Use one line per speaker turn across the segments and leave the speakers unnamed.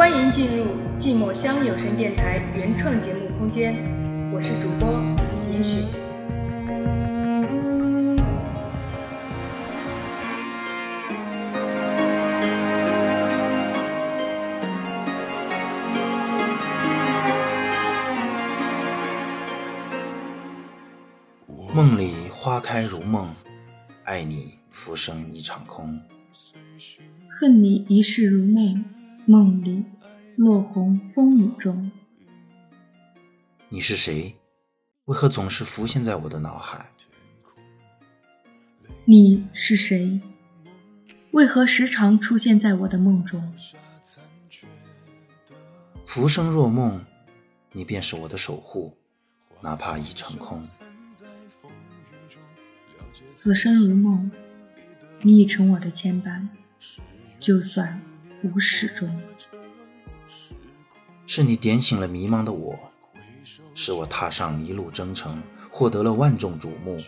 欢迎进入寂寞乡有声电台原创节目空间，我是主播严雪。
梦里花开如梦，爱你浮生一场空。
恨你一世如梦，梦里落红风雨中。
你是谁？为何总是浮现在我的脑海？
你是谁？为何时常出现在我的梦中？
浮生若梦，你便是我的守护，哪怕已成空。
此生如梦，你已成我的牵绊。就算无始终，
是你点醒了迷茫的我，使我踏上一路征程，获得了万众瞩目。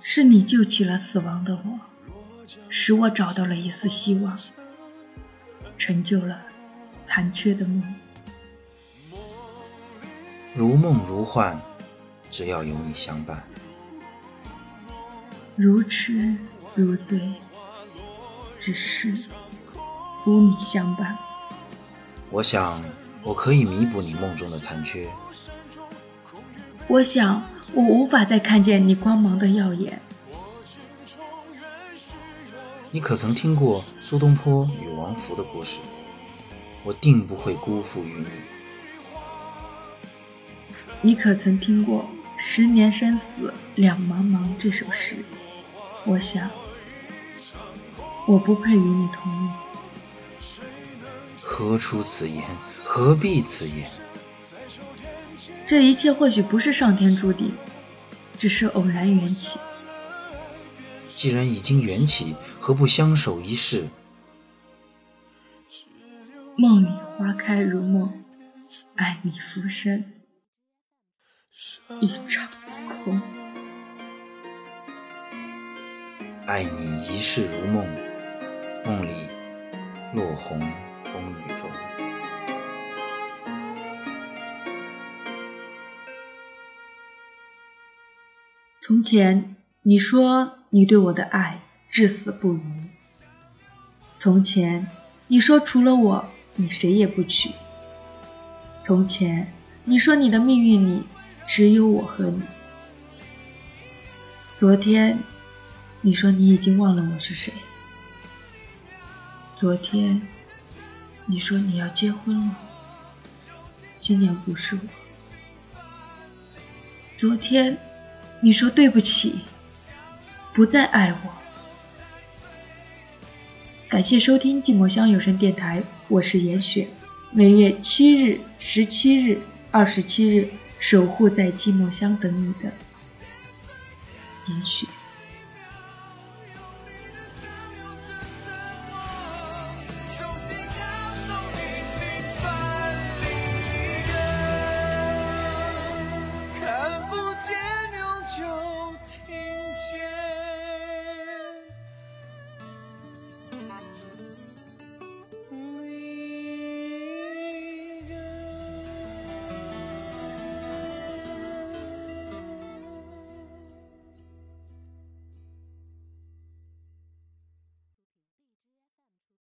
是你救起了死亡的我，使我找到了一丝希望，成就了残缺的梦。
如梦如幻，只要有你相伴；
如痴如醉。只是无你相伴。
我想，我可以弥补你梦中的残缺。
我想，我无法再看见你光芒的耀眼。
你可曾听过苏东坡与王弗的故事？我定不会辜负于你。
你可曾听过“十年生死两茫茫”这首诗？我想。我不配与你同命。
何出此言？何必此言？
这一切或许不是上天注定，只是偶然缘起。
既然已经缘起，何不相守一世？
梦里花开如梦，爱你浮生一场空。
爱你一世如梦。梦里落红风雨中。
从前你说你对我的爱至死不渝。从前你说除了我你谁也不娶。从前你说你的命运里只有我和你。昨天你说你已经忘了我是谁。昨天你说你要结婚了，新娘不是我。昨天你说对不起，不再爱我。感谢收听寂寞乡有声电台，我是严雪，每月七日、十七日、二十七日，守护在寂寞乡等你的严雪。手心。